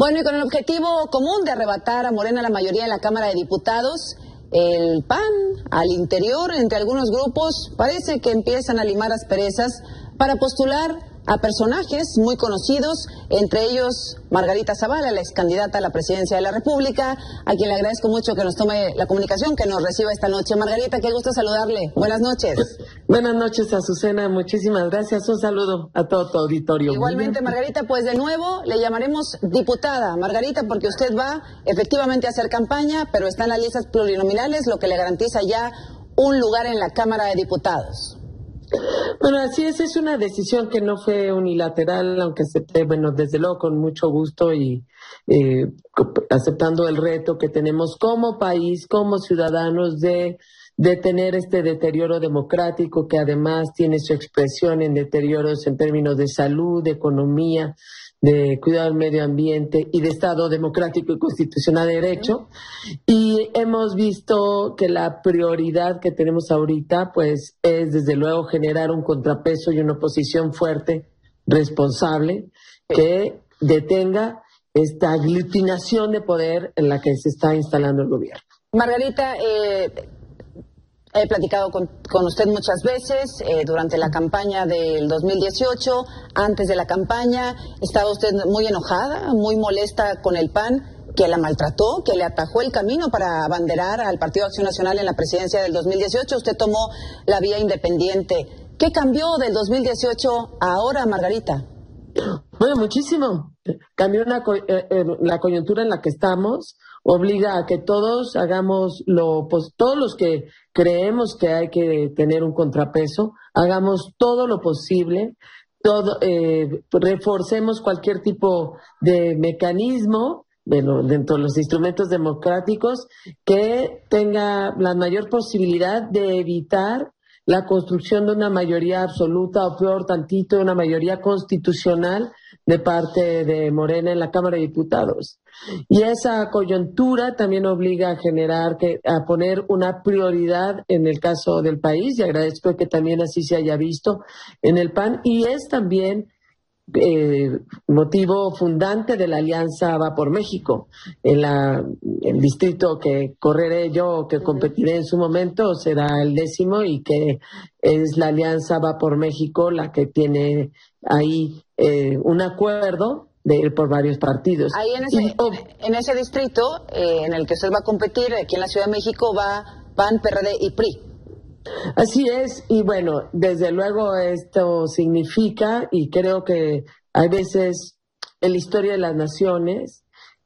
Bueno, y con el objetivo común de arrebatar a Morena la mayoría en la Cámara de Diputados, el PAN al interior, entre algunos grupos, parece que empiezan a limar asperezas para postular a personajes muy conocidos, entre ellos Margarita Zavala, la ex candidata a la presidencia de la República, a quien le agradezco mucho que nos tome la comunicación, que nos reciba esta noche. Margarita, qué gusto saludarle. Buenas noches. Buenas noches, Azucena. Muchísimas gracias. Un saludo a todo tu auditorio. Igualmente, Margarita, pues de nuevo le llamaremos diputada. Margarita, porque usted va efectivamente a hacer campaña, pero está en las listas plurinominales, lo que le garantiza ya un lugar en la Cámara de Diputados. Bueno, así es, es una decisión que no fue unilateral, aunque acepté, bueno, desde luego con mucho gusto y eh, aceptando el reto que tenemos como país, como ciudadanos de tener este deterioro democrático que además tiene su expresión en deterioros en términos de salud, de economía, de cuidado del medio ambiente y de Estado democrático y constitucional de derecho. Y hemos visto que la prioridad que tenemos ahorita, pues, es desde luego generar un contrapeso y una oposición fuerte, responsable, que detenga esta aglutinación de poder en la que se está instalando el gobierno. Margarita, eh, He platicado con, usted muchas veces eh, durante la campaña del 2018, antes de la campaña, estaba usted muy enojada, muy molesta con el PAN, que la maltrató, que le atajó el camino para abanderar al Partido Acción Nacional en la presidencia del 2018. Usted tomó la vía independiente. ¿Qué cambió del 2018 a ahora, Margarita? Bueno, muchísimo. Cambió eh, eh, la coyuntura en la que estamos obliga a que todos hagamos lo, pues todos los que creemos que hay que tener un contrapeso, hagamos todo lo posible, todo, eh, reforcemos cualquier tipo de mecanismo dentro de los instrumentos democráticos que tenga la mayor posibilidad de evitar la construcción de una mayoría absoluta o peor tantito, una mayoría constitucional de parte de Morena en la Cámara de Diputados. Y esa coyuntura también obliga a generar, que, a poner una prioridad en el caso del país, y agradezco que también así se haya visto en el PAN, y es también eh, motivo fundante de la alianza Va por México. En la, el distrito que correré yo, que competiré en su momento, será el décimo y que es la alianza Va por México la que tiene ahí eh, un acuerdo de ir por varios partidos. Ahí en ese, en ese distrito eh, en el que usted va a competir, aquí en la Ciudad de México, va PAN, PRD y PRI. Así es, y bueno, desde luego esto significa, y creo que hay veces en la historia de las naciones,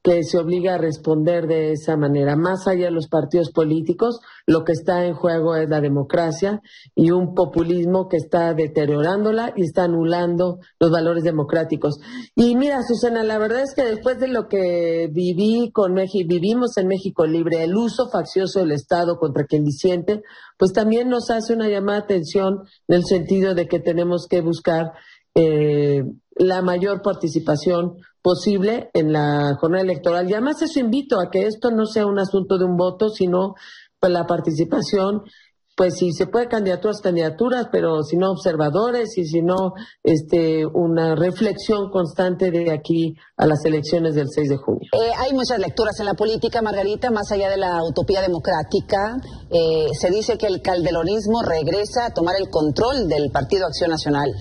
que se obliga a responder de esa manera. Más allá de los partidos políticos, lo que está en juego es la democracia y un populismo que está deteriorándola y está anulando los valores democráticos. Y mira, Susana, la verdad es que después de lo que viví con México, vivimos en México libre, el uso faccioso del Estado contra quien disiente, pues también nos hace una llamada de atención en el sentido de que tenemos que buscar eh, la mayor participación posible en la jornada electoral. Y además eso invito a que esto no sea un asunto de un voto, sino pues, la participación, pues si se puede candidaturas, candidaturas, pero si no observadores y si no este, una reflexión constante de aquí a las elecciones del 6 de junio. Eh, hay muchas lecturas en la política, Margarita, más allá de la utopía democrática. Eh, se dice que el calderonismo regresa a tomar el control del Partido Acción Nacional.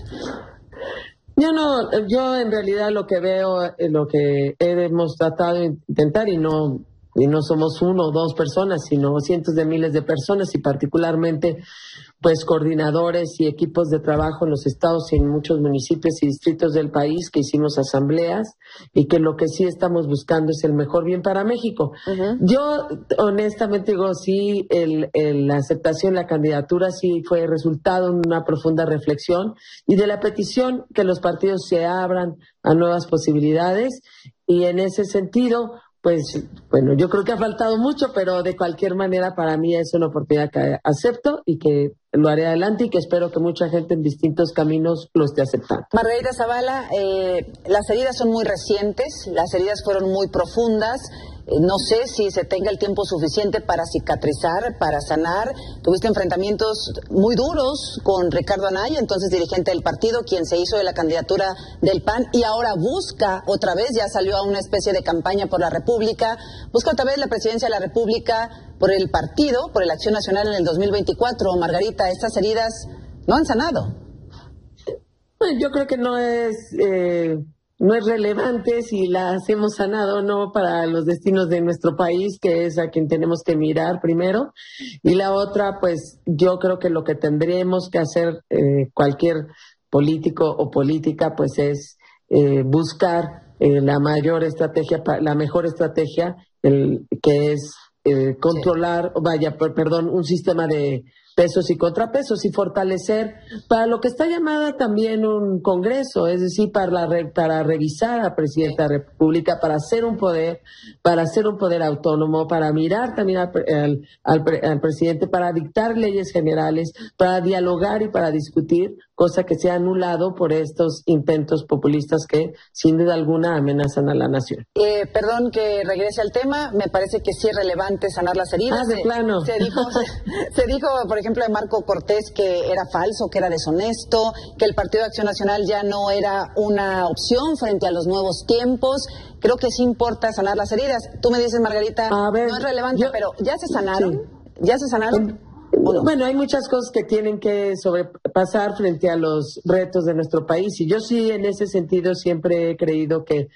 Yo no, yo en realidad lo que veo, eh, lo que hemos tratado de intentar y no y no somos uno o dos personas, sino cientos de miles de personas y particularmente pues coordinadores y equipos de trabajo en los estados y en muchos municipios y distritos del país que hicimos asambleas y que lo que sí estamos buscando es el mejor bien para México. Yo honestamente digo, sí, el, la aceptación, la candidatura sí fue resultado de una profunda reflexión y de la petición que los partidos se abran a nuevas posibilidades y en ese sentido, pues bueno, yo creo que ha faltado mucho, pero de cualquier manera para mí es una oportunidad que acepto y que lo haré adelante y que espero que mucha gente en distintos caminos lo esté aceptando. Margarita Zavala, eh, las heridas son muy recientes, las heridas fueron muy profundas no sé si se tenga el tiempo suficiente para cicatrizar, para sanar. Tuviste enfrentamientos muy duros con Ricardo Anaya, entonces dirigente del partido, quien se hizo de la candidatura del PAN y ahora busca otra vez, ya salió a una especie de campaña por la República, busca otra vez la presidencia de la República por el partido, por la Acción Nacional en el 2024. Margarita, estas heridas no han sanado. Yo creo que no es... Eh no es relevante si las hemos sanado o no para los destinos de nuestro país, que es a quien tenemos que mirar primero. Y la otra, pues yo creo que lo que tendríamos que hacer eh, cualquier político o política, pues es eh, buscar eh, la mayor estrategia, la mejor estrategia, el, que es controlar, vaya, perdón, un sistema de pesos y contrapesos y fortalecer para lo que está llamada también un Congreso, es decir, para, la, para revisar a Presidenta de la República, para hacer un poder, para hacer un poder autónomo, para mirar también al, al presidente, para dictar leyes generales, para dialogar y para discutir cosa que se ha anulado por estos intentos populistas que sin duda alguna amenazan a la nación. Eh, perdón que regrese al tema, me parece que sí es relevante sanar las heridas. Ah, de plano. Se, dijo, se, dijo, por ejemplo, de Marco Cortés que era falso, que era deshonesto, que el Partido de Acción Nacional ya no era una opción frente a los nuevos tiempos. Creo que sí importa sanar las heridas. Tú me dices, Margarita, no es relevante, pero ¿ya se sanaron? ¿Ya se sanaron? Bueno, hay muchas cosas que tienen que sobrepasar frente a los retos de nuestro país y yo sí en ese sentido siempre he creído que,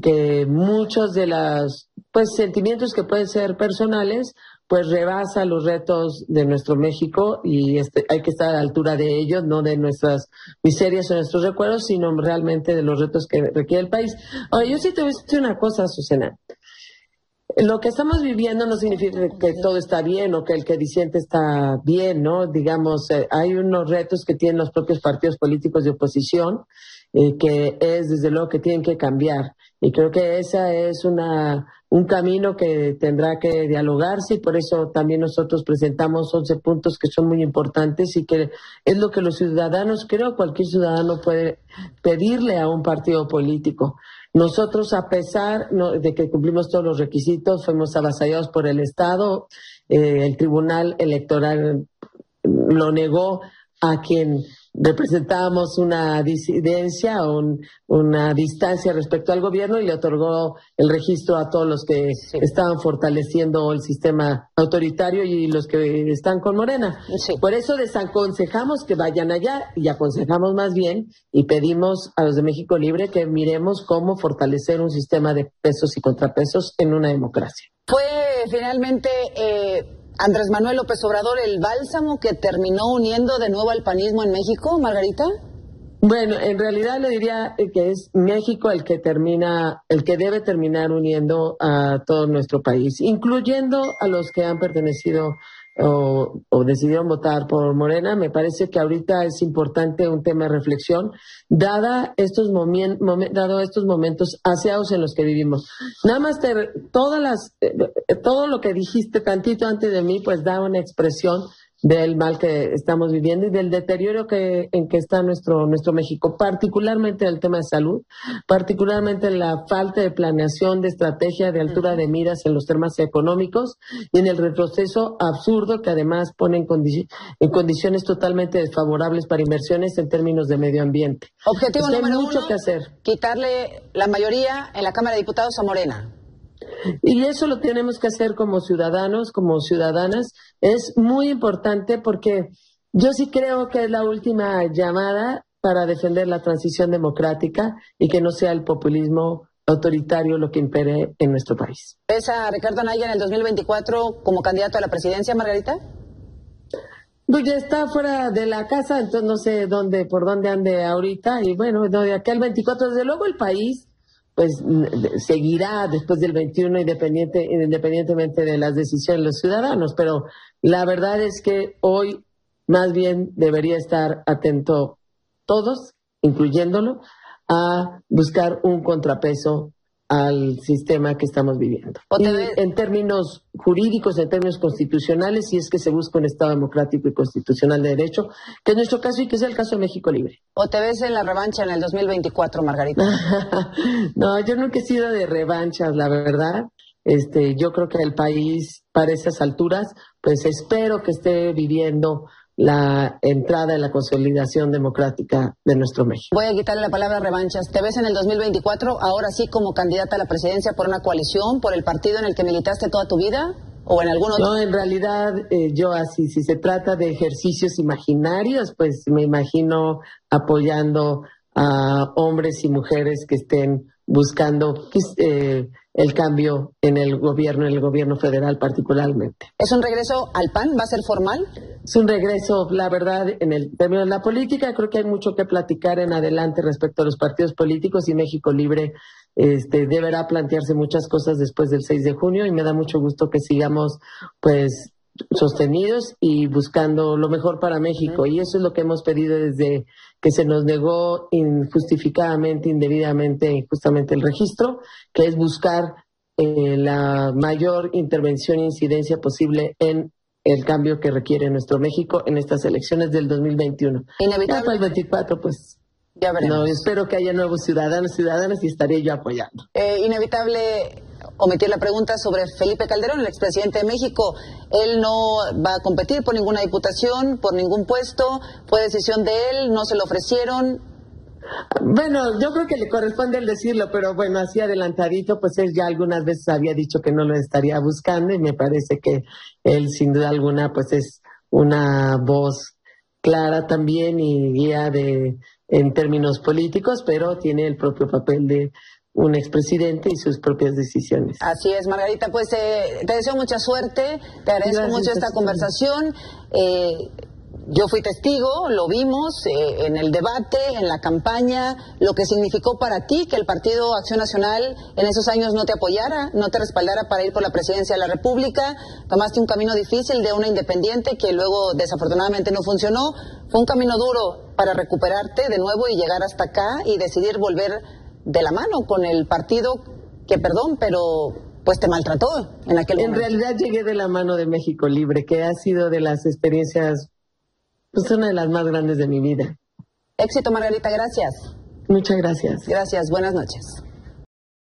que muchos de los pues sentimientos que pueden ser personales pues rebasa los retos de nuestro México y este, hay que estar a la altura de ellos, no de nuestras miserias o nuestros recuerdos, sino realmente de los retos que requiere el país. Ahora, yo sí te voy a decir una cosa, Susana. Lo que estamos viviendo no significa que todo está bien o que el que disiente está bien, ¿no? Digamos, eh, hay unos retos que tienen los propios partidos políticos de oposición eh, que es desde luego que tienen que cambiar. Y creo que ese es una, un camino que tendrá que dialogarse y por eso también nosotros presentamos 11 puntos que son muy importantes y que es lo que los ciudadanos, creo cualquier ciudadano puede pedirle a un partido político. Nosotros, a pesar de que cumplimos todos los requisitos, fuimos avasallados por el Estado. Eh, el Tribunal Electoral lo negó a quien representábamos una disidencia o una distancia respecto al gobierno y le otorgó el registro a todos los que estaban fortaleciendo el sistema autoritario y los que están con Morena. Por eso desaconsejamos que vayan allá y aconsejamos más bien y pedimos a los de México Libre que miremos cómo fortalecer un sistema de pesos y contrapesos en una democracia. Fue finalmente eh, Andrés Manuel López Obrador el bálsamo que terminó uniendo de nuevo al panismo en México, Margarita? Bueno, en realidad le diría que es México el que termina, el que debe terminar uniendo a todo nuestro país, incluyendo a los que han pertenecido o, decidieron votar por Morena, me parece que ahorita es importante un tema de reflexión, dada estos dado estos momentos aseados en los que vivimos. Nada más todas las, eh, todo lo que dijiste tantito antes de mí, pues da una expresión del mal que estamos viviendo y del deterioro que, en que está nuestro, nuestro México, particularmente en el tema de salud, particularmente en la falta de planeación, de estrategia, de altura de miras en los temas económicos y en el retroceso absurdo que además pone en, en condiciones totalmente desfavorables para inversiones en términos de medio ambiente. Objetivo número hay mucho que hacer. Quitarle la mayoría en la Cámara de Diputados a Morena. Y eso lo tenemos que hacer como ciudadanos, como ciudadanas. Es muy importante porque yo sí creo que es la última llamada para defender la transición democrática y que no sea el populismo autoritario lo que impere en nuestro país. ¿Es a Ricardo Anaya en el 2024 como candidato a la presidencia, Margarita? Pues ya está fuera de la casa, entonces no sé dónde, por dónde ande ahorita. Y bueno, de aquí al 24, desde luego el país pues seguirá después del 21 independiente, independientemente de las decisiones de los ciudadanos. Pero la verdad es que hoy más bien debería estar atento todos, incluyéndolo, a buscar un contrapeso al sistema que estamos viviendo. en términos jurídicos, en términos constitucionales, si es que se busca un Estado democrático y constitucional de derecho, que es nuestro caso y que es el caso de México Libre. ¿O te ves en la revancha en el 2024, Margarita? no, yo nunca he sido de revanchas, la verdad. este, yo creo que el país para esas alturas, pues espero que esté viviendo la entrada y la consolidación democrática de nuestro México. Voy a quitarle la palabra revanchas. ¿Te ves en el 2024 ahora sí como candidata a la presidencia por una coalición, por el partido en el que militaste toda tu vida? ¿O en algún otro? No, en realidad eh, yo así, si se trata de ejercicios imaginarios, pues me imagino apoyando a hombres y mujeres que estén buscando pues, eh, el cambio en el gobierno, en el gobierno federal particularmente. ¿Es un regreso al PAN? ¿Va a ser formal? Es un regreso, la verdad, en el término de la política. Creo que hay mucho que platicar en adelante respecto a los partidos políticos y México Libre este, deberá plantearse muchas cosas después del 6 de junio y me da mucho gusto que sigamos, pues, sostenidos y buscando lo mejor para México. Y eso es lo que hemos pedido desde que se nos negó injustificadamente, indebidamente, injustamente el registro, que es buscar eh, la mayor intervención e incidencia posible en el cambio que requiere nuestro México en estas elecciones del 2021. Inevitable. para el 24, pues ya veremos. No, espero que haya nuevos ciudadanos, ciudadanas y estaré yo apoyando. Eh, inevitable omitir la pregunta sobre Felipe Calderón, el expresidente de México. Él no va a competir por ninguna diputación, por ningún puesto. Fue decisión de él, no se lo ofrecieron. Bueno, yo creo que le corresponde el decirlo, pero bueno, así adelantadito, pues él ya algunas veces había dicho que no lo estaría buscando y me parece que él sin duda alguna pues es una voz clara también y guía de en términos políticos, pero tiene el propio papel de un expresidente y sus propias decisiones. Así es, Margarita, pues eh, te deseo mucha suerte, te agradezco mucho esta conversación. Eh, yo fui testigo, lo vimos eh, en el debate, en la campaña, lo que significó para ti que el Partido Acción Nacional en esos años no te apoyara, no te respaldara para ir por la presidencia de la República. Tomaste un camino difícil de una independiente que luego desafortunadamente no funcionó. Fue un camino duro para recuperarte de nuevo y llegar hasta acá y decidir volver de la mano con el partido que, perdón, pero pues te maltrató en aquel momento. En realidad llegué de la mano de México Libre, que ha sido de las experiencias pues una de las más grandes de mi vida. Éxito, Margarita, gracias. Muchas gracias. Gracias, buenas noches.